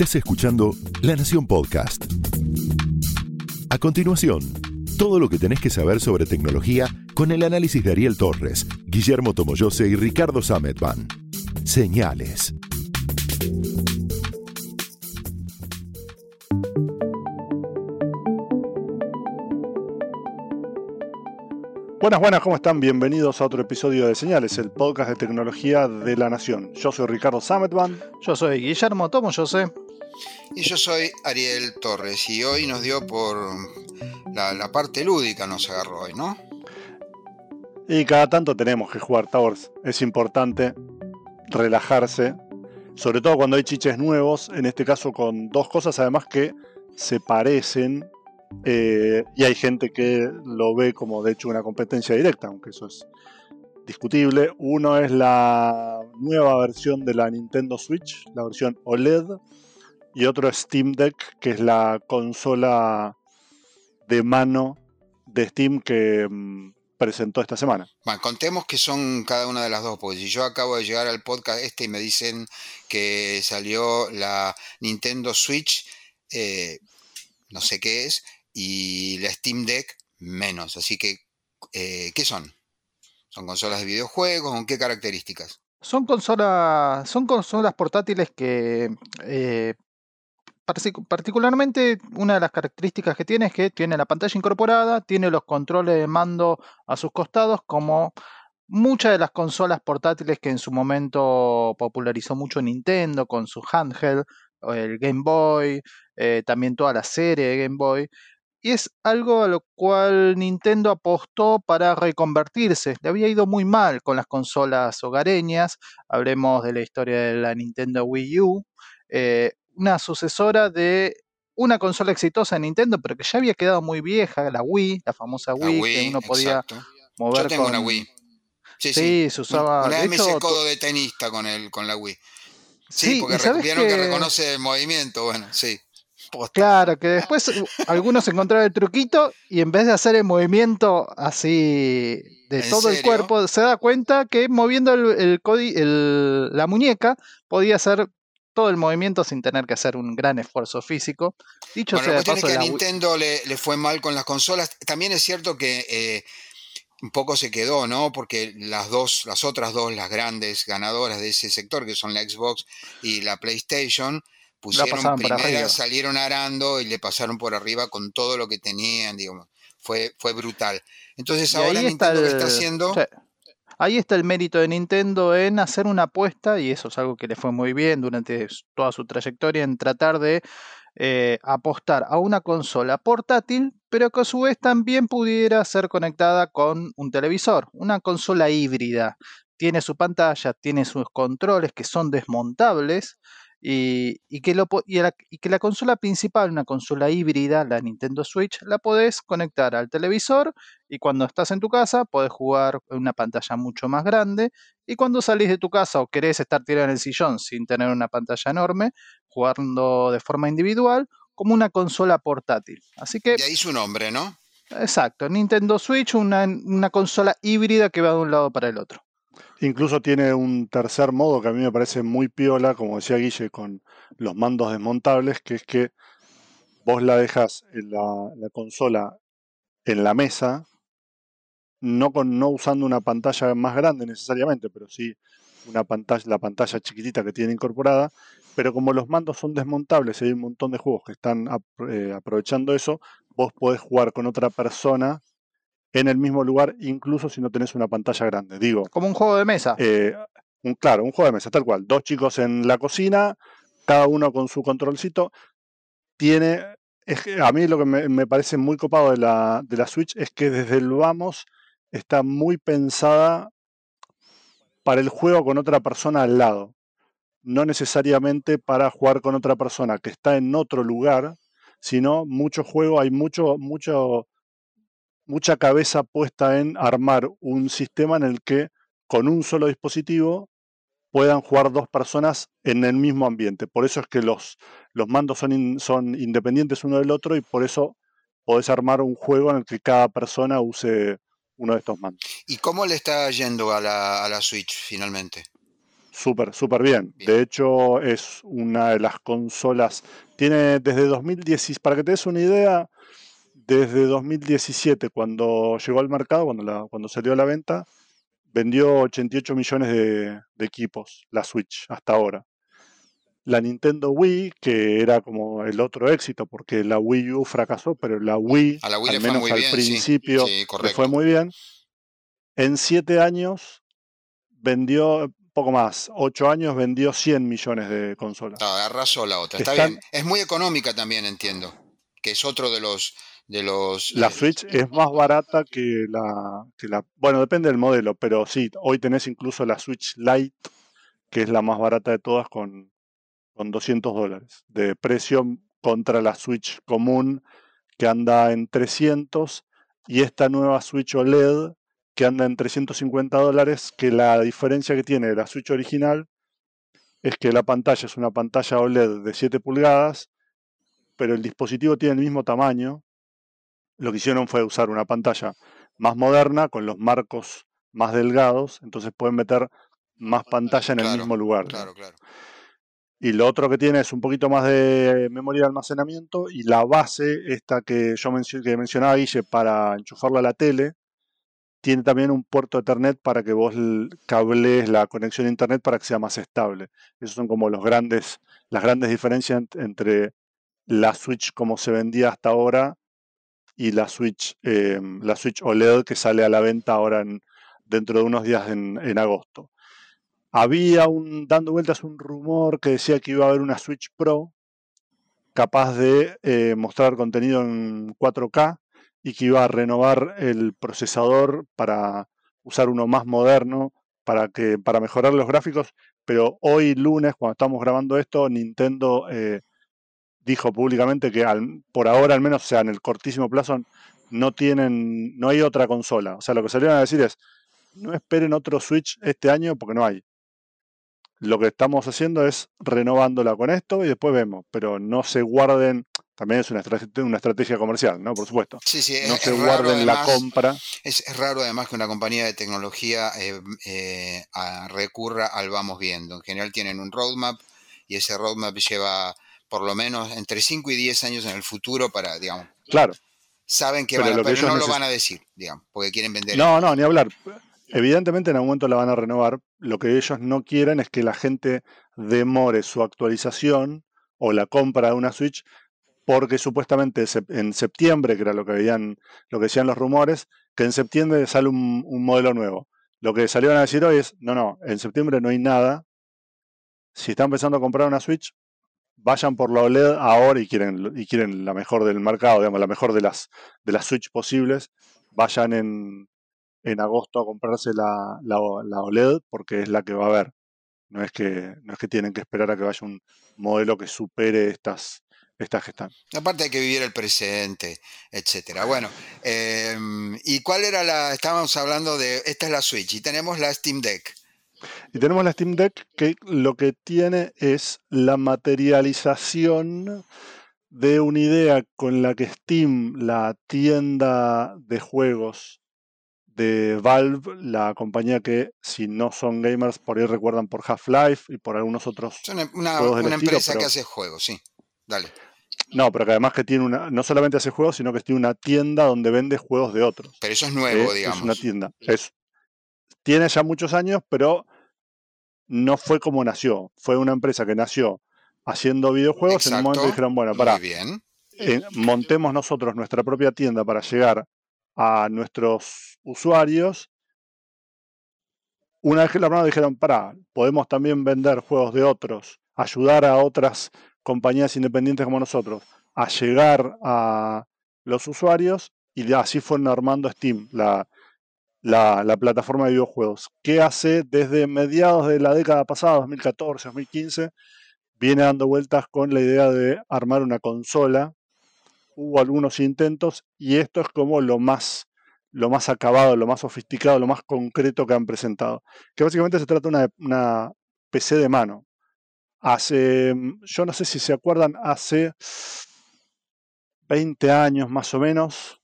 Estás escuchando La Nación Podcast. A continuación, todo lo que tenés que saber sobre tecnología con el análisis de Ariel Torres, Guillermo Tomoyose y Ricardo Sametban. Señales. Buenas, buenas, ¿cómo están? Bienvenidos a otro episodio de Señales, el podcast de tecnología de la Nación. Yo soy Ricardo Sametban. Yo soy Guillermo Tomo, yo sé. Y yo soy Ariel Torres y hoy nos dio por la, parte lúdica, nos agarró hoy, ¿no? Y cada tanto tenemos que jugar Towers. Es importante relajarse, sobre todo cuando hay chiches nuevos, en este caso con dos cosas además que se parecen eh, y hay gente que lo ve como de hecho una competencia directa, aunque eso es discutible. Uno es la nueva versión de la Nintendo Switch, la versión OLED, y otro Steam Deck, que es la consola de mano de Steam que mm, presentó esta semana. Bueno, contemos que son cada una de las dos, porque si yo acabo de llegar al podcast este y me dicen que salió la Nintendo Switch, eh, no sé qué es, y la Steam Deck menos. Así que, eh, ¿qué son? ¿Son consolas de videojuegos? ¿Con qué características? Son consolas, son consolas portátiles que eh, particularmente una de las características que tiene es que tiene la pantalla incorporada, tiene los controles de mando a sus costados, como muchas de las consolas portátiles que en su momento popularizó mucho Nintendo con su handheld, el Game Boy, eh, también toda la serie de Game Boy. Y es algo a lo cual Nintendo apostó para reconvertirse. Le había ido muy mal con las consolas hogareñas. Hablemos de la historia de la Nintendo Wii U. Eh, una sucesora de una consola exitosa de Nintendo, pero que ya había quedado muy vieja, la Wii, la famosa Wii, que uno podía mover Yo tengo una Wii. Sí, sí, se usaba. Una vez me hice codo de tenista con, el, con la Wii. Sí, porque vieron que... reconoce el movimiento, bueno, sí. Claro, que después algunos encontraron el truquito y en vez de hacer el movimiento así de todo el cuerpo, se da cuenta que moviendo el, el, la muñeca podía hacer todo el movimiento sin tener que hacer un gran esfuerzo físico. Dicho sea la que a Nintendo le, fue mal con las consolas. También es cierto que eh, un poco se quedó, ¿no? Porque las dos, las otras dos, las grandes ganadoras de ese sector, que son la Xbox y la PlayStation, pusieron primera, salieron arando y le pasaron por arriba con todo lo que tenían, digamos. Fue, fue brutal. Entonces ahora Nintendo está haciendo. Ahí está el mérito de Nintendo en hacer una apuesta, y eso es algo que le fue muy bien durante toda su trayectoria, en tratar de eh, apostar a una consola portátil, pero que a su vez también pudiera ser conectada con un televisor, una consola híbrida. Tiene su pantalla, tiene sus controles que son desmontables y, que la, consola principal, una consola híbrida, la Nintendo Switch, la podés conectar al televisor y cuando estás en tu casa podés jugar en una pantalla mucho más grande y cuando salís de tu casa o querés estar tirado en el sillón sin tener una pantalla enorme, jugando de forma individual como una consola portátil. Así que... Y ahí su nombre, ¿no? Exacto, Nintendo Switch, una, una consola híbrida que va de un lado para el otro. Incluso tiene un tercer modo que a mí me parece muy piola, como decía Guille, con los mandos desmontables, que es que vos la dejas en la, consola en la mesa, no, con, no usando una pantalla más grande necesariamente, pero sí una pantalla, la pantalla chiquitita que tiene incorporada, pero como los mandos son desmontables y hay un montón de juegos que están eh, aprovechando eso, vos podés jugar con otra persona en el mismo lugar, incluso si no tenés una pantalla grande. Digo. Como un juego de mesa. Eh, un, claro, un juego de mesa, tal cual. Dos chicos en la cocina, cada uno con su controlcito. Tiene. a mí lo que me, parece muy copado de la, de la Switch es que desde el vamos está muy pensada para el juego con otra persona al lado. No necesariamente para jugar con otra persona que está en otro lugar, sino mucho juego, hay mucho, mucho mucha cabeza puesta en armar un sistema en el que con un solo dispositivo puedan jugar dos personas en el mismo ambiente. Por eso es que los, los mandos son, son independientes uno del otro y por eso podés armar un juego en el que cada persona use uno de estos mandos. ¿Y cómo le está yendo a la, a la Switch finalmente? Súper, súper bien. De hecho, es una de las consolas. Tiene desde 2016, para que te des una idea, desde 2017, cuando llegó al mercado, cuando, cuando salió a la venta, vendió 88 millones de, equipos, la Switch, hasta ahora. La Nintendo Wii, que era como el otro éxito, porque la Wii U fracasó, pero la Wii, al menos al principio, le fue muy bien. En siete años vendió poco más, ocho años vendió 100 millones de consolas. arrasó la otra, está bien. Es muy económica también, entiendo, que es otro de los los... La eh, Switch es más barata que la, la... Bueno, depende del modelo, pero sí, hoy tenés incluso la Switch Lite, que es la más barata de todas, con, con 200 dólares de precio contra la Switch común, que anda en 300, y esta nueva Switch OLED, que anda en 350 dólares, que la diferencia que tiene de la Switch original es que la pantalla es una pantalla OLED de 7 pulgadas, pero el dispositivo tiene el mismo tamaño, lo que hicieron fue usar una pantalla más moderna con los marcos más delgados, entonces pueden meter más pantalla en el mismo lugar. Claro, claro. Y lo otro que tiene es un poquito más de memoria de almacenamiento y la base, esta que yo que mencionaba, Guille, para enchufarla a la tele, tiene también un puerto Ethernet para que vos cables la conexión a Internet para que sea más estable. Esas son como los grandes, las grandes diferencias entre la Switch como se vendía hasta ahora y la Switch, em, la Switch OLED que sale a la venta ahora en, dentro de unos días en, agosto. Había un, dando vueltas un rumor que decía que iba a haber una Switch Pro capaz de eh, mostrar contenido en 4K y que iba a renovar el procesador para usar uno más moderno para que para mejorar los gráficos pero hoy lunes cuando estamos grabando esto Nintendo eh, dijo públicamente que por ahora, al menos, sea, en el cortísimo plazo, no tienen, no hay otra consola. O sea, lo que salieron a decir es, no esperen otro Switch este año porque no hay. Lo que estamos haciendo es renovándola con esto y después vemos, pero no se guarden, también es una estrategia, una estrategia comercial, ¿no? Por supuesto. Sí, sí, no se guarden la compra. Es, raro además que una compañía de tecnología eh, eh, recurra al vamos viendo. En general tienen un roadmap y ese roadmap lleva por lo menos entre 5 y 10 años en el futuro para, digamos. Claro. Saben que, van a, pero no lo van a decir, digamos, porque quieren vender. No, no, ni hablar. Evidentemente en algún momento la van a renovar. Lo que ellos no quieren es que la gente demore su actualización o la compra de una Switch porque supuestamente en septiembre, que era lo que veían, lo que decían los rumores, que en septiembre sale un, un modelo nuevo. Lo que salieron a decir hoy es, no, no, en septiembre no hay nada. Si están pensando a comprar una Switch, vayan por la OLED ahora y quieren, y quieren la mejor del mercado, digamos, la mejor de las, de las Switch posibles, vayan en, en agosto a comprarse la, la, OLED porque es la que va a haber. No es que, no es que tienen que esperar a que vaya un modelo que supere estas, estas que están. Aparte hay que vivir el presente, etcétera. Bueno, em, ¿y cuál era la? Estábamos hablando de. Esta es la Switch y tenemos la Steam Deck. Y tenemos la Steam Deck que lo que tiene es la materialización de una idea con la que Steam, la tienda de juegos de Valve, la compañía que si no son gamers por ahí recuerdan por Half-Life y por algunos otros. Es una, una, empresa que hace juegos, sí. Dale. No, pero que además que tiene una, no solamente hace juegos, sino que tiene una tienda donde vende juegos de otros. Pero eso es nuevo, digamos. Es una tienda. Es, tiene ya muchos años, pero no fue como nació. Fue una empresa que nació haciendo videojuegos. En un momento dijeron, bueno, para, eh, montemos nosotros nuestra propia tienda para llegar a nuestros usuarios. Una vez que la mano dijeron, para, podemos también vender juegos de otros, ayudar a otras compañías independientes como nosotros a llegar a los usuarios y así fueron armando Steam, la, la, plataforma de videojuegos, que hace desde mediados de la década pasada, 2014, 2015, viene dando vueltas con la idea de armar una consola. Hubo algunos intentos y esto es como lo más, lo más acabado, lo más sofisticado, lo más concreto que han presentado. Que básicamente se trata de una, una PC de mano. Hace, yo no sé si se acuerdan, hace 20 años más o menos,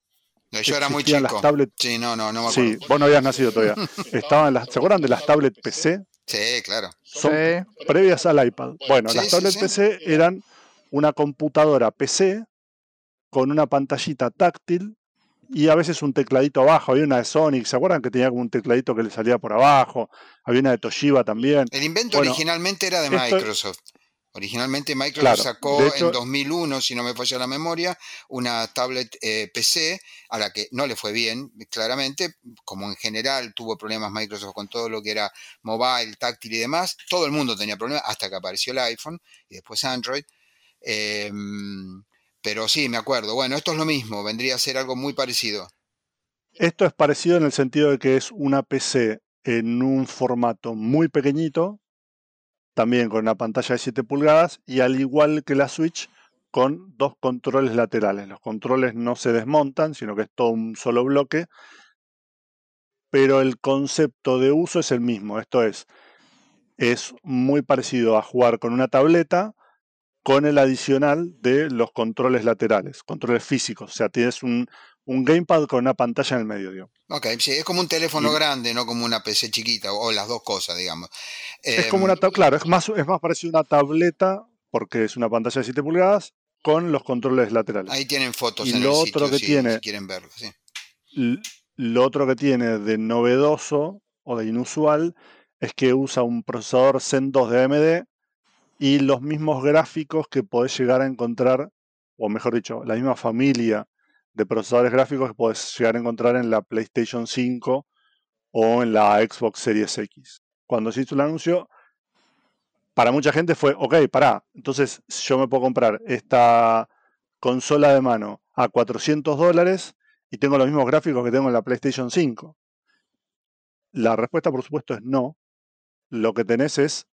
yo era muy chico. Las tablets, sí, no, no, no me acuerdo. Sí, vos no habías nacido todavía. Estaban las, ¿Se acuerdan de las tablets PC? Sí, claro. Son previas al iPad. Bueno, las tablets PC eran una computadora PC con una pantallita táctil y a veces un tecladito abajo. Había una de Sonic, ¿se acuerdan que tenía como un tecladito que le salía por abajo? Había una de Toshiba también. El invento originalmente era de Microsoft. Originalmente Microsoft sacó en 2001, si no me falla la memoria, una tablet eh, PC a la que no le fue bien, claramente, como en general tuvo problemas Microsoft con todo lo que era mobile, táctil y demás. Todo el mundo tenía problemas hasta que apareció el iPhone y después Android. Em, pero sí, me acuerdo. Bueno, esto es lo mismo, vendría a ser algo muy parecido. Esto es parecido en el sentido de que es una PC en un formato muy pequeñito, también con una pantalla de 7 pulgadas y al igual que la Switch con dos controles laterales. Los controles no se desmontan, sino que es todo un solo bloque, pero el concepto de uso es el mismo. Esto es, es muy parecido a jugar con una tableta con el adicional de los controles laterales, controles físicos. O sea, tienes un, un gamepad con una pantalla en el medio, digamos. Ok, sí, es como un teléfono grande, no como una PC chiquita, o, las dos cosas, digamos. Es como una, em, claro, es más, es más parecido a una tableta, porque es una pantalla de 7 pulgadas, con los controles laterales. Ahí tienen fotos en lo el otro que tiene, si quieren verlo, sí. Lo otro que tiene de novedoso o de inusual es que usa un procesador Zen 2 de AMD y los mismos gráficos que podés llegar a encontrar, o mejor dicho, la misma familia de procesadores gráficos que puedes llegar a encontrar en la PlayStation 5 o en la Xbox Series X. Cuando se hizo el anuncio, para mucha gente fue, ok, pará, entonces yo me puedo comprar esta consola de mano a 400 dólares y tengo los mismos gráficos que tengo en la PlayStation 5. La respuesta, por supuesto, es no. Lo que tenés es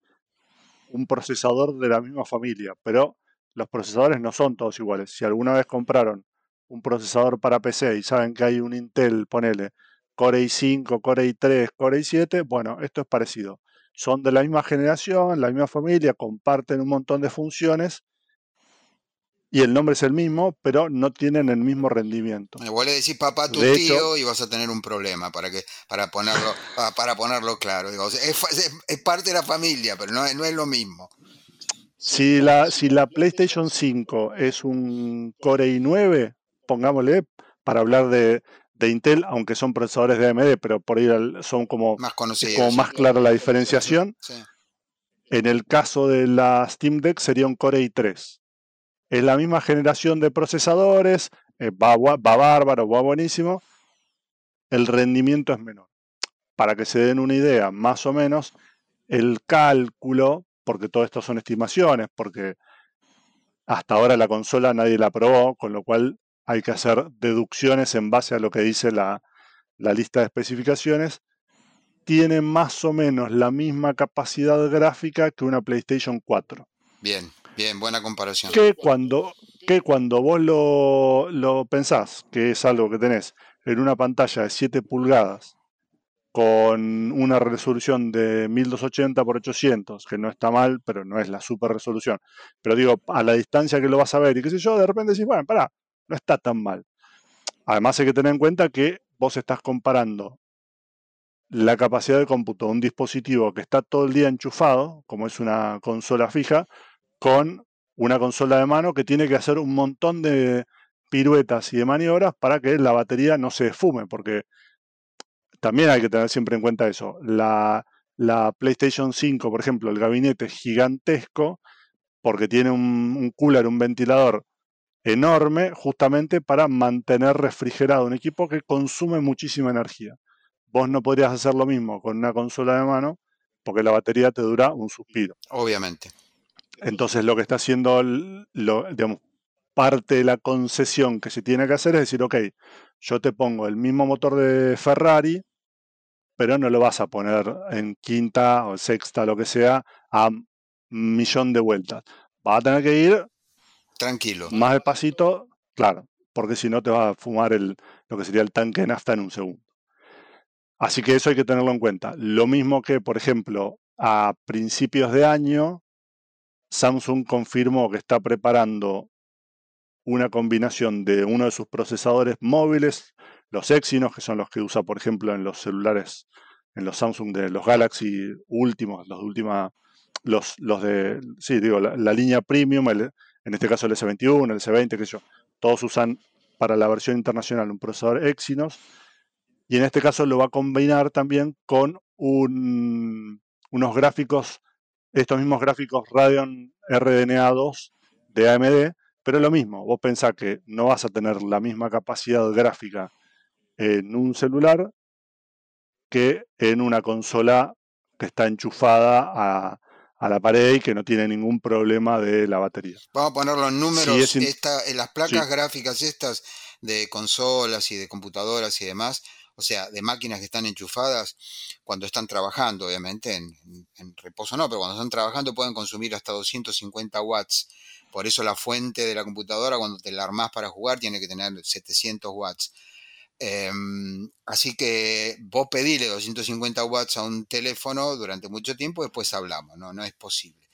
un procesador de la misma familia, pero los procesadores no son todos iguales. Si alguna vez compraron un procesador para PC y saben que hay un Intel, ponele, Core i5, Core i3, Core i7, bueno, esto es parecido. Son de la misma generación, la misma familia, comparten un montón de funciones y el nombre es el mismo, pero no tienen el mismo rendimiento. Me vuelve a decir papá tu tío y vas a tener un problema para que para ponerlo para ponerlo claro. es, parte de la familia, pero no, no es lo mismo. Si la, si la PlayStation 5 es un Core i9, pongámosle, para hablar de, Intel, aunque son procesadores de AMD, pero por ahí son como más, como más clara la diferenciación. En el caso de la Steam Deck sería un Core i3. Es la misma generación de procesadores, eh, va, va bárbaro, va buenísimo. El rendimiento es menor. Para que se den una idea, más o menos, el cálculo, porque todo esto son estimaciones, porque hasta ahora la consola nadie la probó, con lo cual hay que hacer deducciones en base a lo que dice la, lista de especificaciones, tiene más o menos la misma capacidad gráfica que una PlayStation 4. Bien, bien, buena comparación. Que cuando, que cuando vos lo, lo pensás, que es algo que tenés en una pantalla de 7 pulgadas, con una resolución de 1280 x 800, que no está mal, pero no es la super resolución. Pero digo, a la distancia que lo vas a ver y qué sé yo, de repente decís, bueno, pará, no está tan mal. Además hay que tener en cuenta que vos estás comparando la capacidad de cómputo de un dispositivo que está todo el día enchufado, como es una consola fija, con una consola de mano que tiene que hacer un montón de piruetas y de maniobras para que la batería no se esfume, porque también hay que tener siempre en cuenta eso. La, la PlayStation 5, por ejemplo, el gabinete es gigantesco porque tiene un, un cooler, un ventilador enorme justamente para mantener refrigerado un equipo que consume muchísima energía. Vos no podrías hacer lo mismo con una consola de mano porque la batería te dura un suspiro. Obviamente. Entonces lo que está haciendo, lo, digamos, parte de la concesión que se tiene que hacer es decir, ok, yo te pongo el mismo motor de Ferrari, pero no lo vas a poner en quinta o sexta, lo que sea, a un millón de vueltas. Va a tener que ir Tranquilo. Más despacito, claro, porque si no te va a fumar el, lo que sería el tanque de nafta en un segundo. Así que eso hay que tenerlo en cuenta. Lo mismo que, por ejemplo, a principios de año, Samsung confirmó que está preparando una combinación de uno de sus procesadores móviles, los Exynos, que son los que usa, por ejemplo, en los celulares en los Samsung de los Galaxy últimos, los de última, los, los de, sí, digo, la, línea premium, en este caso el S21, el S20, que yo, todos usan para la versión internacional un procesador Exynos y en este caso lo va a combinar también con un, unos gráficos, estos mismos gráficos Radeon RDNA 2 de AMD, pero lo mismo, vos pensás que no vas a tener la misma capacidad gráfica en un celular que en una consola que está enchufada a, la pared y que no tiene ningún problema de la batería. Vamos a poner los números, en las placas gráficas estas de consolas y de computadoras y demás, o sea, de máquinas que están enchufadas cuando están trabajando, obviamente, en, en, reposo no, pero cuando están trabajando pueden consumir hasta 250 watts. Por eso la fuente de la computadora, cuando te la armás para jugar, tiene que tener 700 watts. Em, así que vos pedile 250 watts a un teléfono durante mucho tiempo, después hablamos, no, no es posible.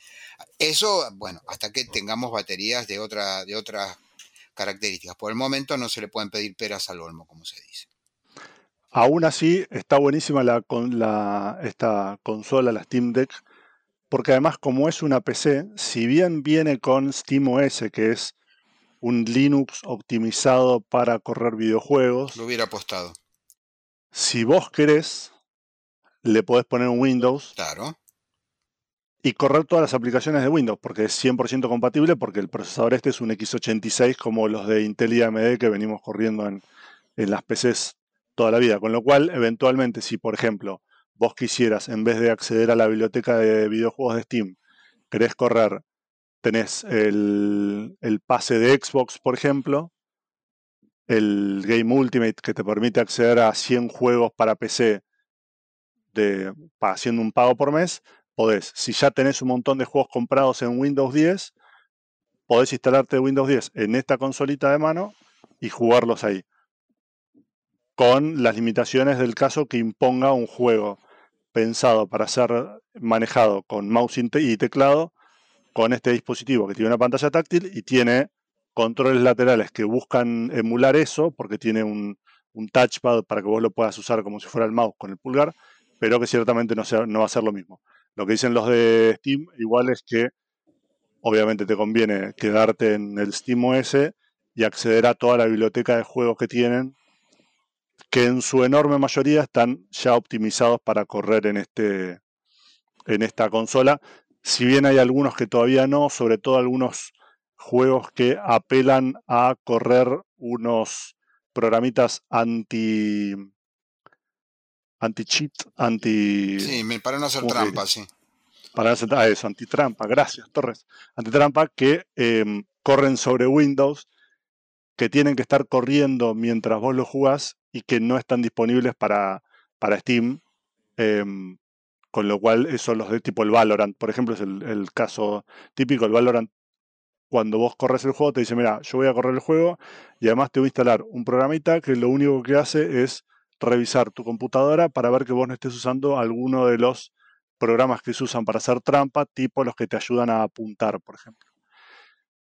Eso, bueno, hasta que tengamos baterías de, otra, de otras características. Por el momento no se le pueden pedir peras al olmo, como se dice. Aún así, está buenísima la, con la, esta consola, la Steam Deck, porque además como es una PC, si bien viene con SteamOS, que es un Linux optimizado para correr videojuegos. Lo hubiera apostado. Si vos querés, le podés poner un Windows. Claro. Y correr todas las aplicaciones de Windows, porque es 100% compatible, porque el procesador este es un x86 como los de Intel y AMD que venimos corriendo en, en las PCs toda la vida. Con lo cual, eventualmente, si por ejemplo vos quisieras, en vez de acceder a la biblioteca de videojuegos de Steam, querés correr tenés el, pase de Xbox, por ejemplo, el Game Ultimate que te permite acceder a 100 juegos para PC de, haciendo un pago por mes, podés, si ya tenés un montón de juegos comprados en Windows 10, podés instalarte Windows 10 en esta consolita de mano y jugarlos ahí. Con las limitaciones del caso que imponga un juego pensado para ser manejado con mouse y teclado con este dispositivo que tiene una pantalla táctil y tiene controles laterales que buscan emular eso, porque tiene un, touchpad para que vos lo puedas usar como si fuera el mouse con el pulgar, pero que ciertamente no, no va a ser lo mismo. Lo que dicen los de Steam igual es que obviamente te conviene quedarte en el Steam OS y acceder a toda la biblioteca de juegos que tienen, que en su enorme mayoría están ya optimizados para correr en, este, en esta consola, si bien hay algunos que todavía no, sobre todo algunos juegos que apelan a correr unos programitas anti anti cheat, anti Sí, para no hacer trampa, sí. Para no hacer ah, eso, anti trampa, gracias, Torres. Anti trampa que em, corren sobre Windows, que tienen que estar corriendo mientras vos lo jugás y que no están disponibles para, para Steam. Em, con lo cual, eso los de tipo el Valorant, por ejemplo, es el, caso típico. El Valorant, cuando vos corres el juego, te dice, mira, yo voy a correr el juego y además te voy a instalar un programita que lo único que hace es revisar tu computadora para ver que vos no estés usando alguno de los programas que se usan para hacer trampa, tipo los que te ayudan a apuntar, por ejemplo.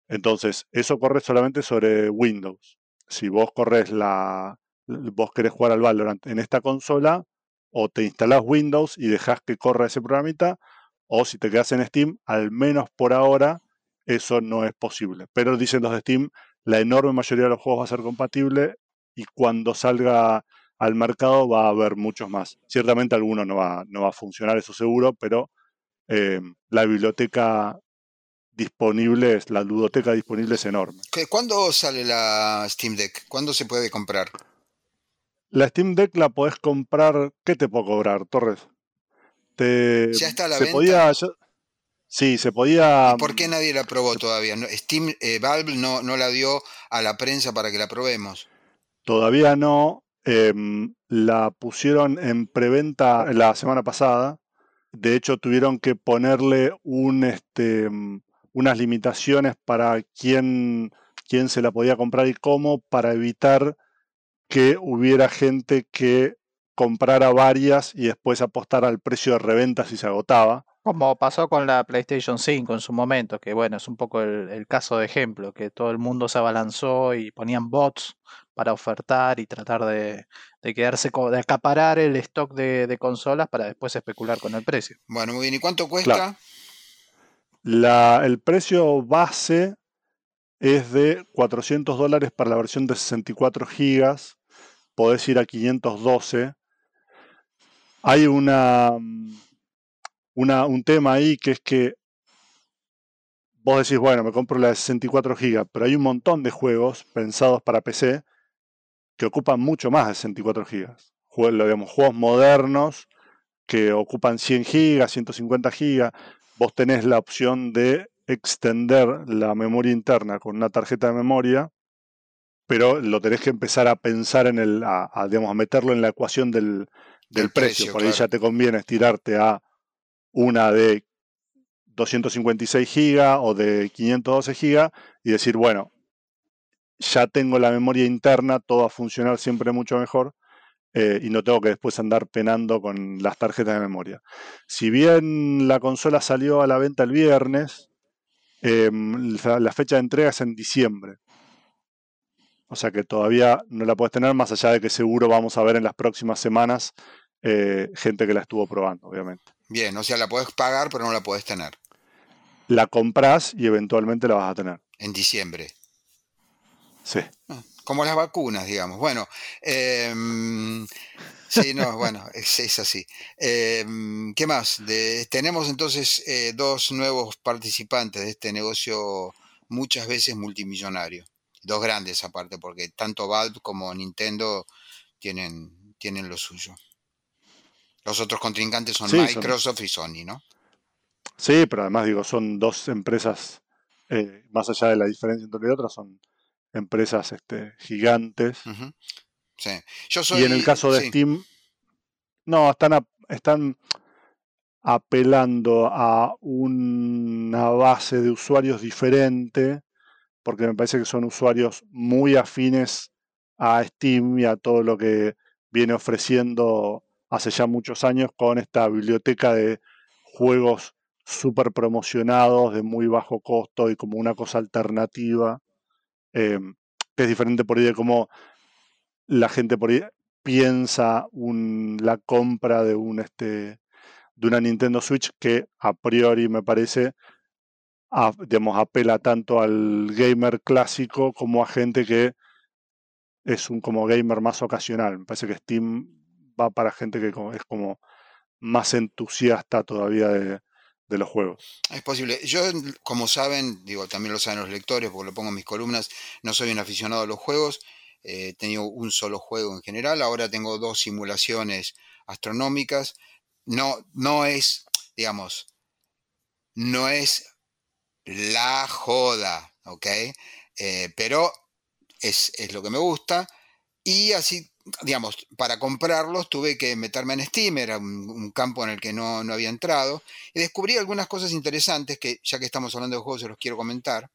Entonces, eso corre solamente sobre Windows. Si vos corres la. vos querés jugar al Valorant en esta consola, o te instalás Windows y dejas que corra ese programita, o si te quedas en Steam, al menos por ahora eso no es posible. Pero dicen los de Steam, la enorme mayoría de los juegos va a ser compatible y cuando salga al mercado va a haber muchos más. Ciertamente alguno no va, no va a funcionar, eso seguro, pero eh, la biblioteca disponible, la ludoteca disponible es enorme. ¿Cuándo sale la Steam Deck? ¿Cuándo se puede comprar? La Steam Deck la podés comprar. ¿Qué te puedo cobrar, Torres? ¿Ya está a la venta? sí, se podía. ¿Por qué nadie la probó todavía? Steam, eh, Valve no, no la dio a la prensa para que la probemos. Todavía no. Em, la pusieron en preventa la semana pasada. De hecho, tuvieron que ponerle un, este, unas limitaciones para quién, quién se la podía comprar y cómo para evitar que hubiera gente que comprara varias y después apostara al precio de reventa si se agotaba. Como pasó con la PlayStation 5 en su momento, que bueno, es un poco el, caso de ejemplo, que todo el mundo se abalanzó y ponían bots para ofertar y tratar de, quedarse, de acaparar el stock de, consolas para después especular con el precio. Bueno, muy bien. ¿Y cuánto cuesta? el precio base es de 400 dólares para la versión de 64 gigas. Podés ir a 512. Hay una, una, un tema ahí que es que vos decís, bueno, me compro la de 64 GB, pero hay un montón de juegos pensados para PC que ocupan mucho más de 64 GB. Juegos, juegos modernos que ocupan 100 GB, 150 GB. Vos tenés la opción de extender la memoria interna con una tarjeta de memoria, pero lo tenés que empezar a pensar en el, a, digamos, a meterlo en la ecuación del, precio. Por ahí ya te conviene estirarte a una de 256 GB o de 512 GB y decir, bueno, ya tengo la memoria interna, todo va a funcionar siempre mucho mejor eh, y no tengo que después andar penando con las tarjetas de memoria. Si bien la consola salió a la venta el viernes, em, la fecha de entrega es en diciembre. O sea que todavía no la puedes tener, más allá de que seguro vamos a ver en las próximas semanas eh, gente que la estuvo probando, obviamente. Bien, o sea, la puedes pagar, pero no la puedes tener la compras y eventualmente la vas a tener. En diciembre. Sí. Ah, como las vacunas, digamos. Bueno, em, sí, no, bueno, es, así. Em, ¿Qué más? tenemos entonces eh, dos nuevos participantes de este negocio muchas veces multimillonario. Dos grandes aparte, porque tanto Valve como Nintendo tienen, tienen lo suyo. Los otros contrincantes son Microsoft y Sony, ¿no? Sí, pero además digo, son dos empresas, eh, más allá de la diferencia entre otras, son empresas este, gigantes. Sí. y en el caso de Steam, no, están, están apelando a una base de usuarios diferente, porque me parece que son usuarios muy afines a Steam y a todo lo que viene ofreciendo hace ya muchos años con esta biblioteca de juegos súper promocionados de muy bajo costo y como una cosa alternativa, em, que es diferente por ahí de cómo la gente por ahí piensa la compra de un este de una Nintendo Switch que a priori me parece digamos, apela tanto al gamer clásico como a gente que es un como gamer más ocasional. Me parece que Steam va para gente que es como más entusiasta todavía de, de los juegos. Es posible. Yo, como saben, digo, también lo saben los lectores, porque lo pongo en mis columnas, no soy un aficionado a los juegos, he tenido un solo juego en general, ahora tengo dos simulaciones astronómicas. No, no es, digamos, no es la joda, ¿ok? Eh, pero es, es lo que me gusta. Y así digamos, para comprarlos tuve que meterme en Steam, era un, campo en el que no, había entrado, y descubrí algunas cosas interesantes que, ya que estamos hablando de juegos, se los quiero comentar.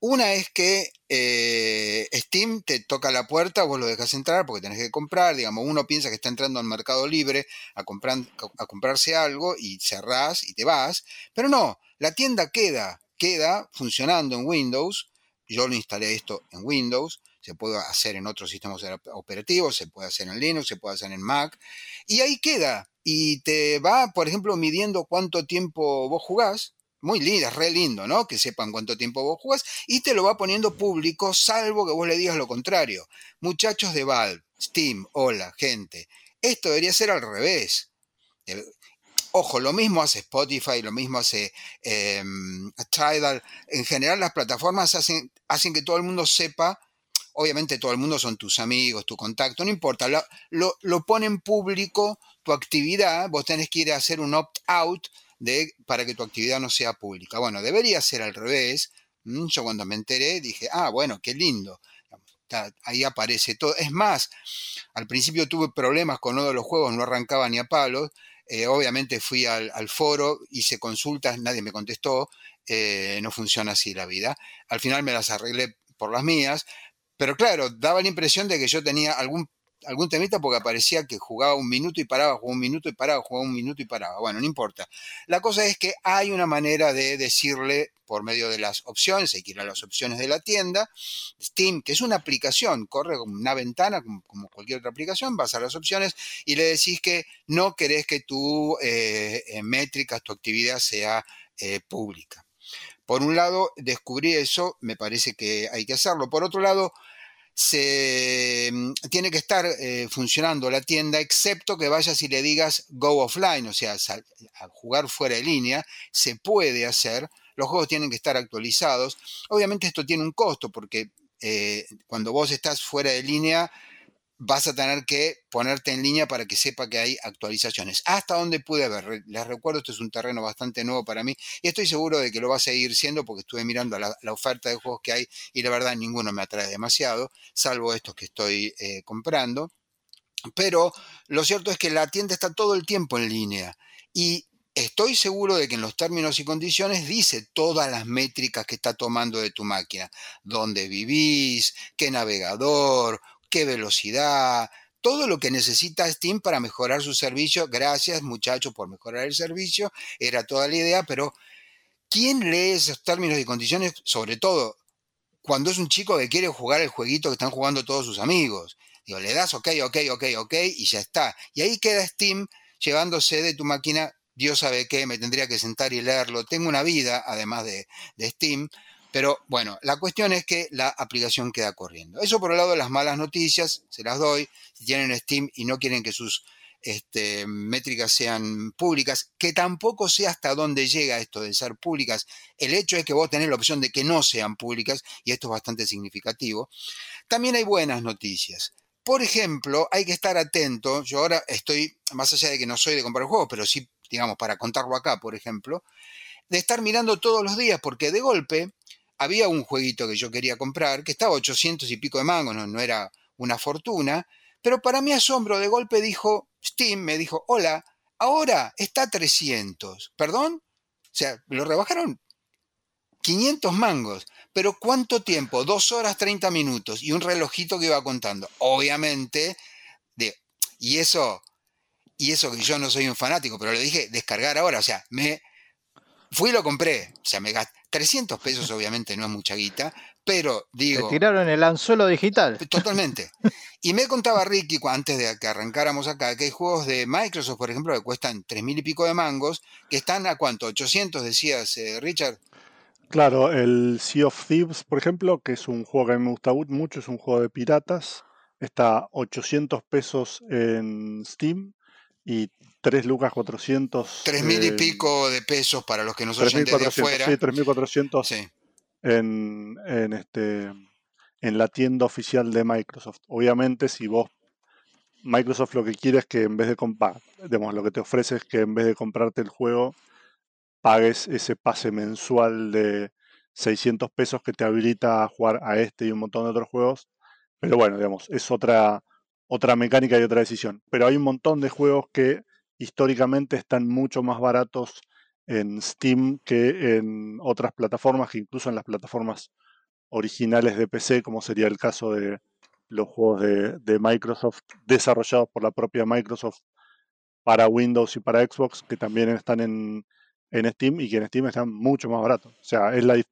Una es que eh, Steam te toca la puerta, vos lo dejas entrar porque tenés que comprar, digamos, uno piensa que está entrando al mercado libre a, a comprarse algo y cerrás y te vas, pero no, la tienda queda, queda funcionando en Windows, yo lo instalé esto en Windows, se puede hacer en otros sistemas operativos, se puede hacer en Linux, se puede hacer en Mac, y ahí queda. Y te va, por ejemplo, midiendo cuánto tiempo vos jugás, muy lindo, es re lindo, ¿no? Que sepan cuánto tiempo vos jugás, y te lo va poniendo público, salvo que vos le digas lo contrario. Muchachos de Valve, Steam, hola, gente. Esto debería ser al revés. Ojo, lo mismo hace Spotify, lo mismo hace em, Tidal. En general, las plataformas hacen, hacen que todo el mundo sepa obviamente todo el mundo son tus amigos, tu contacto, no importa, lo, lo, pone en público tu actividad, vos tenés que ir a hacer un opt-out para que tu actividad no sea pública. Bueno, debería ser al revés. Mm, yo cuando me enteré dije, ah, bueno, qué lindo. Ahí aparece todo. Es más, al principio tuve problemas con uno de los juegos, no arrancaba ni a palos. Eh, obviamente fui al, foro, hice consultas, nadie me contestó. Eh, no funciona así la vida. Al final me las arreglé por las mías, pero claro, daba la impresión de que yo tenía algún, algún temita porque aparecía que jugaba un minuto y paraba, jugaba un minuto y paraba, jugaba un minuto y paraba. Bueno, no importa. La cosa es que hay una manera de decirle por medio de las opciones, hay que ir a las opciones de la tienda, Steam, que es una aplicación, corre como una ventana, como, cualquier otra aplicación, vas a las opciones y le decís que no querés que tu eh, eh, métrica, tu actividad sea eh, pública. Por un lado, descubrí eso, me parece que hay que hacerlo. Por otro lado, se mm, tiene que estar eh, funcionando la tienda, excepto que vayas y le digas go offline, o sea, a jugar fuera de línea, se puede hacer. Los juegos tienen que estar actualizados. Obviamente esto tiene un costo porque eh, cuando vos estás fuera de línea vas a tener que ponerte en línea para que sepa que hay actualizaciones. Hasta donde pude ver, les recuerdo, esto es un terreno bastante nuevo para mí y estoy seguro de que lo va a seguir siendo porque estuve mirando la, oferta de juegos que hay y la verdad ninguno me atrae demasiado, salvo estos que estoy eh, comprando. Pero lo cierto es que la tienda está todo el tiempo en línea y estoy seguro de que en los términos y condiciones dice todas las métricas que está tomando de tu máquina, dónde vivís, qué navegador, velocidad, todo lo que necesita Steam para mejorar su servicio. Gracias muchachos por mejorar el servicio, era toda la idea, pero ¿quién lee esos términos y condiciones? Sobre todo cuando es un chico que quiere jugar el jueguito que están jugando todos sus amigos. Digo, le das ok, ok, ok, ok y ya está. Y ahí queda Steam llevándose de tu máquina, Dios sabe qué, me tendría que sentar y leerlo. Tengo una vida, además de, de Steam, pero bueno, la cuestión es que la aplicación queda corriendo. Eso por el lado las malas noticias, se las doy. Si tienen Steam y no quieren que sus este, métricas sean públicas, que tampoco sé hasta dónde llega esto de ser públicas. El hecho es que vos tenés la opción de que no sean públicas y esto es bastante significativo. También hay buenas noticias. Por ejemplo, hay que estar atento. Yo ahora estoy, más allá de que no soy de comprar juegos, pero sí, digamos, para contarlo acá, por ejemplo, de estar mirando todos los días, porque de golpe había un jueguito que yo quería comprar, que estaba 800 y pico de mangos, no, era una fortuna, pero para mi asombro de golpe dijo, Steam me dijo, hola, ahora está 300, ¿perdón? O sea, lo rebajaron 500 mangos, pero ¿cuánto tiempo? Dos horas 30 minutos y un relojito que iba contando. Obviamente, de, y eso, y eso que yo no soy un fanático, pero le dije descargar ahora, o sea, me fui y lo compré, o sea, me gasté 300 pesos obviamente no es mucha guita, pero digo... Te tiraron el anzuelo digital. Totalmente. Y me contaba Ricky, antes de que arrancáramos acá, que hay juegos de Microsoft, por ejemplo, que cuestan 3 mil y pico de mangos, que están a cuánto, 800 decías, eh, Richard. Claro, el Sea of Thieves, por ejemplo, que es un juego que me gusta mucho, es un juego de piratas, está 800 pesos en Steam y 3 lucas 400. 3 mil y pico de pesos para los que nos oyen desde afuera. Sí, 3.400 sí. en, en, este, en la tienda oficial de Microsoft. Obviamente, si vos. Microsoft lo que quiere es que en vez de comprar, digamos, lo que te ofrece es que en vez de comprarte el juego, pagues ese pase mensual de 600 pesos que te habilita a jugar a este y un montón de otros juegos. Pero bueno, digamos, es otra, otra mecánica y otra decisión. Pero hay un montón de juegos que históricamente están mucho más baratos en Steam que en otras plataformas, que incluso en las plataformas originales de PC, como sería el caso de los juegos de, Microsoft desarrollados por la propia Microsoft para Windows y para Xbox, que también están en, Steam y que en Steam están mucho más baratos. O sea, es la,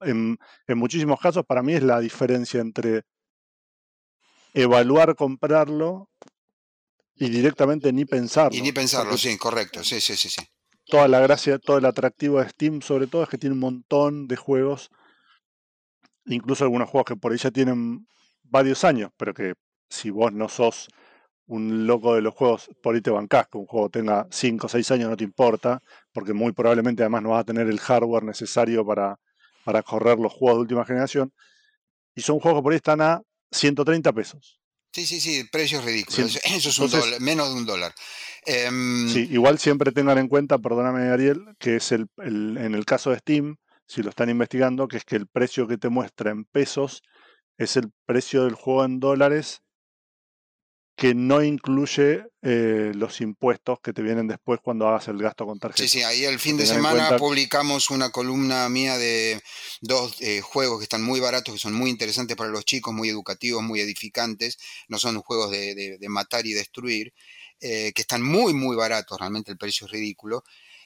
en, en muchísimos casos para mí es la diferencia entre evaluar comprarlo y directamente ni pensarlo. Y ni pensarlo, sí, correcto, sí, sí, sí, sí. Toda la gracia, todo el atractivo de Steam, sobre todo, es que tiene un montón de juegos, incluso algunos juegos que por ahí ya tienen varios años, pero que si vos no sos un loco de los juegos, por ahí te bancás, que un juego tenga 5 o 6 años no te importa, porque muy probablemente además no vas a tener el hardware necesario para, para correr los juegos de última generación. Y son juegos que por ahí están a 130 pesos. Sí, sí, sí, precios ridículos. Eso es un dólar, menos de un dólar. Em, sí, igual siempre tengan en cuenta, perdóname Ariel, que es el, en el caso de Steam, si lo están investigando, que es que el precio que te muestra en pesos es el precio del juego en dólares que no incluye eh, los impuestos que te vienen después cuando hagas el gasto con tarjeta. Sí, sí, ahí el fin de semana publicamos una columna mía de, dos eh, juegos que están muy baratos, que son muy interesantes para los chicos, muy educativos, muy edificantes, no son juegos de, matar y destruir, eh, que están muy, muy baratos, realmente el precio es ridículo,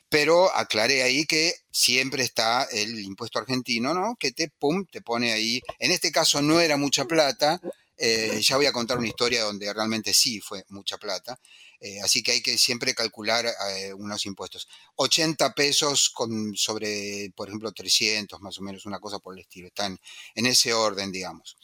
pero aclaré ahí que siempre está el impuesto argentino, ¿no? Que te, pum, te pone ahí, en este caso no era mucha plata, eh, ya voy a contar una historia donde realmente sí fue mucha plata. Eh, así que hay que siempre calcular eh, unos impuestos. 80 pesos con, sobre, por ejemplo, 300, más o menos, una cosa por el estilo. Están en ese orden, digamos.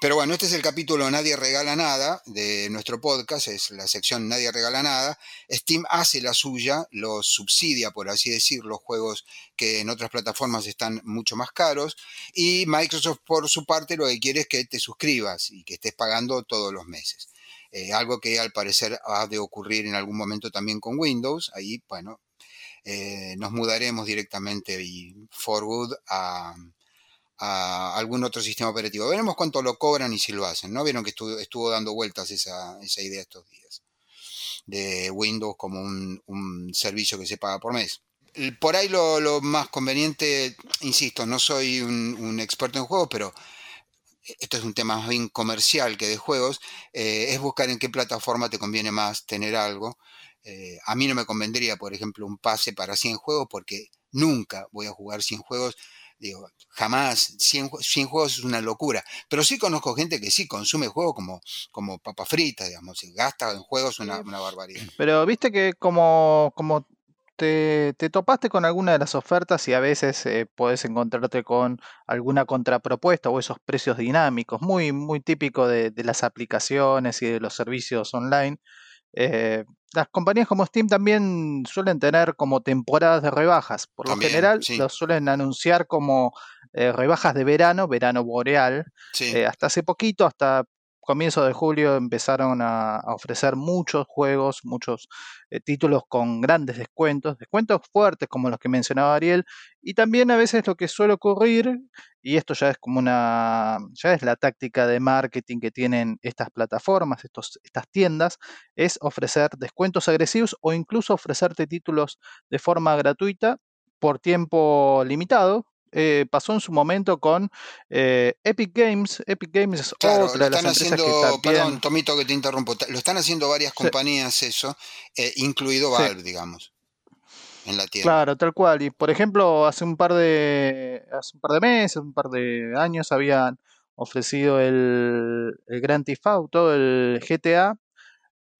Pero bueno, este es el capítulo Nadie regala nada de nuestro podcast, es la sección Nadie regala nada. Steam hace la suya, lo subsidia, por así decir, los juegos que en otras plataformas están mucho más caros. Y Microsoft, por su parte, lo que quiere es que te suscribas y que estés pagando todos los meses. Eh, algo que al parecer ha de ocurrir en algún momento también con Windows. Ahí, bueno, eh, nos mudaremos directamente y for good a a algún otro sistema operativo. Veremos cuánto lo cobran y si lo hacen. ¿No vieron que estuvo, dando vueltas esa, idea estos días? De Windows como un, servicio que se paga por mes. Por ahí lo, más conveniente, insisto, no soy un, experto en juegos, pero esto es un tema más bien comercial que de juegos, eh, es buscar en qué plataforma te conviene más tener algo. Eh, a mí no me convendría, por ejemplo, un pase para 100 juegos porque nunca voy a jugar 100 juegos Digo, jamás, 100, juegos es una locura. Pero sí conozco gente que sí consume juegos como, como papa frita, digamos, y gasta en juegos una, una barbaridad. Pero viste que como, como te, topaste con alguna de las ofertas y a veces eh, puedes encontrarte con alguna contrapropuesta o esos precios dinámicos, muy, muy típico de, de las aplicaciones y de los servicios online. Eh, las compañías como Steam también suelen tener como temporadas de rebajas. Por lo general, los suelen anunciar como eh, rebajas de verano, verano boreal. Eh, hasta hace poquito, hasta comienzo de julio empezaron a, ofrecer muchos juegos, muchos eh, títulos con grandes descuentos, descuentos fuertes como los que mencionaba Ariel, y también a veces lo que suele ocurrir, y esto ya es como una, ya es la táctica de marketing que tienen estas plataformas, estos, estas tiendas, es ofrecer descuentos agresivos o incluso ofrecerte títulos de forma gratuita por tiempo limitado, eh, pasó en su momento con eh, Epic Games. Epic Games es otra de las empresas que Perdón, Tomito, que te interrumpo. Lo están haciendo varias compañías eso, eh, incluido Valve, digamos, en la tienda. Claro, tal cual. Y por ejemplo, hace un par de hace un par de meses, un par de años habían ofrecido el, el Grand Theft Auto, el GTA,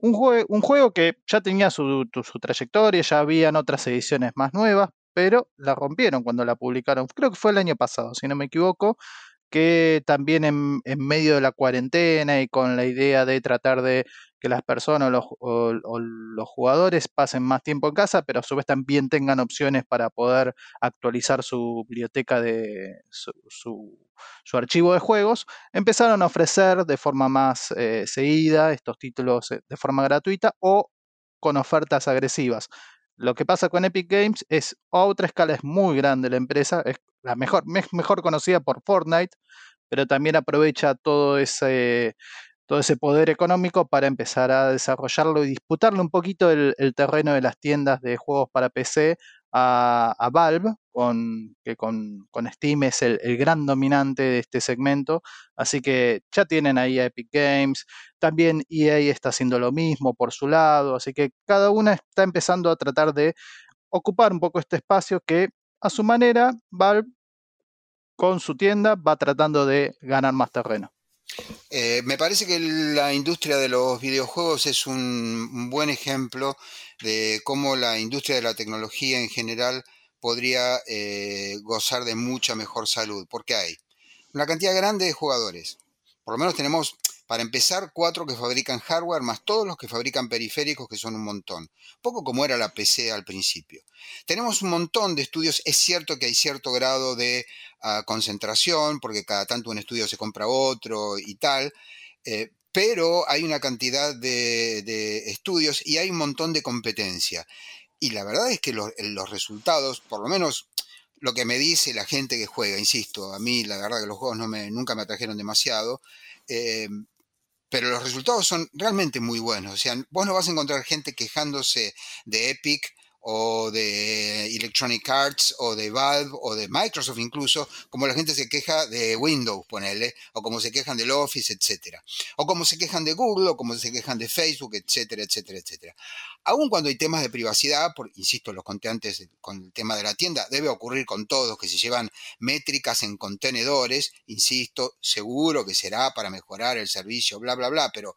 un, un, juego que ya tenía su, su, trayectoria, ya habían otras ediciones más nuevas, pero la rompieron cuando la publicaron. Creo que fue el año pasado, si no me equivoco, que también en, medio de la cuarentena y con la idea de tratar de que las personas o los, jugadores pasen más tiempo en casa, pero a su vez también tengan opciones para poder actualizar su biblioteca de su, archivo de juegos, empezaron a ofrecer de forma más eh, seguida estos títulos eh, de forma gratuita o con ofertas agresivas. Lo que pasa con Epic Games es otra escala es muy grande la empresa, es la mejor, mejor conocida por Fortnite, pero también aprovecha todo ese, todo ese poder económico para empezar a desarrollarlo y disputarle un poquito el, terreno de las tiendas de juegos para PC a, Valve, con, que con, Steam es el, gran dominante de este segmento. Así que ya tienen ahí a Epic Games. También EA está haciendo lo mismo por su lado. Así que cada una está empezando a tratar de ocupar un poco este espacio que a su manera Valve con su tienda va tratando de ganar más terreno. Eh, me parece que la industria de los videojuegos es un, buen ejemplo de cómo la industria de la tecnología en general podría eh, gozar de mucha mejor salud, porque hay una cantidad grande de jugadores. Por lo menos tenemos para empezar, cuatro que fabrican hardware, más todos los que fabrican periféricos, que son un montón. Poco como era la PC al principio. Tenemos un montón de estudios. Es cierto que hay cierto grado de ah, concentración, porque cada tanto un estudio se compra otro y tal. Eh, pero hay una cantidad de, estudios y hay un montón de competencia. Y la verdad es que los, resultados, por lo menos lo que me dice la gente que juega, insisto, a mí la verdad que los juegos no me, nunca me atrajeron demasiado, eh, pero los resultados son realmente muy buenos. O sea, vos no vas a encontrar gente quejándose de Epic o de Electronic Arts o de Valve o de Microsoft incluso, como la gente se queja de Windows, ponele, o como se quejan del Office, etcétera, o como se quejan de Google, o como se quejan de Facebook, etcétera, etcétera, etcétera. Aún cuando hay temas de privacidad, por, insisto, los conté antes con el tema de la tienda, debe ocurrir con todos que se llevan métricas en contenedores, insisto, seguro que será para mejorar el servicio, bla, bla, bla, pero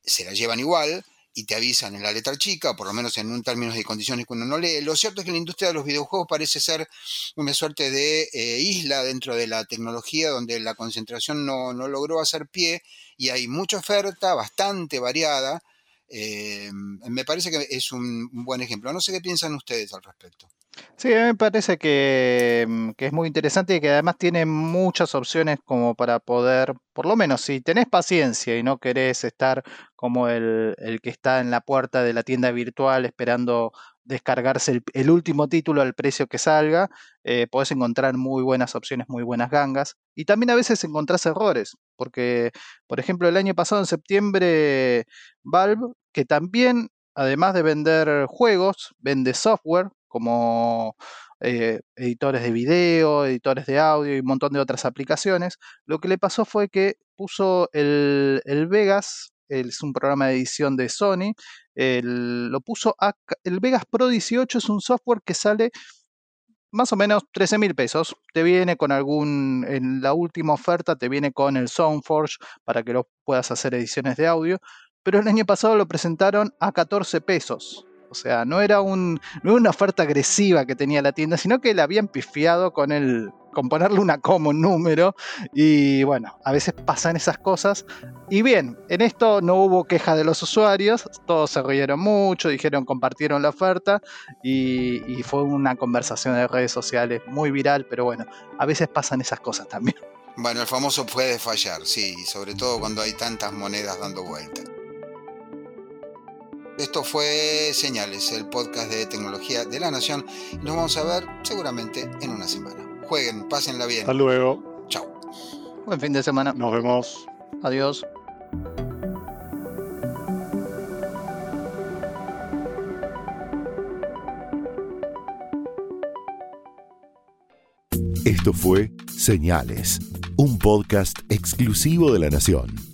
se la llevan igual y te avisan en la letra chica, o por lo menos en un términos y condiciones que uno no lee. Lo cierto es que la industria de los videojuegos parece ser una suerte de eh, isla dentro de la tecnología donde la concentración no, no, logró hacer pie y hay mucha oferta, bastante variada. Eh, me parece que es un buen ejemplo. No sé qué piensan ustedes al respecto. Sí, a mí me parece que, mm, que, es muy interesante y que además tiene muchas opciones como para poder, por lo menos si tenés paciencia y no querés estar como el, el que está en la puerta de la tienda virtual esperando descargarse el, último título al precio que salga, eh, podés encontrar muy buenas opciones, muy buenas gangas. Y también a veces encontrás errores, porque, por ejemplo, el año pasado en septiembre, Valve, que también, además de vender juegos, vende software como eh, editores de video, editores de audio y un montón de otras aplicaciones, lo que le pasó fue que puso el, Vegas, es un programa de edición de Sony, lo puso el Vegas Pro 18 es un software que sale más o menos 13 mil pesos. Te viene con algún, en la última oferta te viene con el Soundforge para que lo puedas hacer ediciones de audio, pero el año pasado lo presentaron a 14 pesos. O sea, no era, un, una oferta agresiva que tenía la tienda, sino que la habían pifiado con el, con ponerle una como un número. Y bueno, a veces pasan esas cosas. Y bien, en esto no hubo queja de los usuarios, todos se rieron mucho, dijeron, compartieron la oferta y, y fue una conversación de redes sociales muy viral, pero bueno, a veces pasan esas cosas también. Bueno, el famoso puede fallar, sí, sobre todo cuando hay tantas monedas dando vueltas. Esto fue Señales, el podcast de tecnología de la Nación. Nos vamos a ver seguramente en una semana. Jueguen, pásenla bien. Hasta luego. Chao. Buen fin de semana. Nos vemos. Adiós. Esto fue Señales, un podcast exclusivo de la Nación.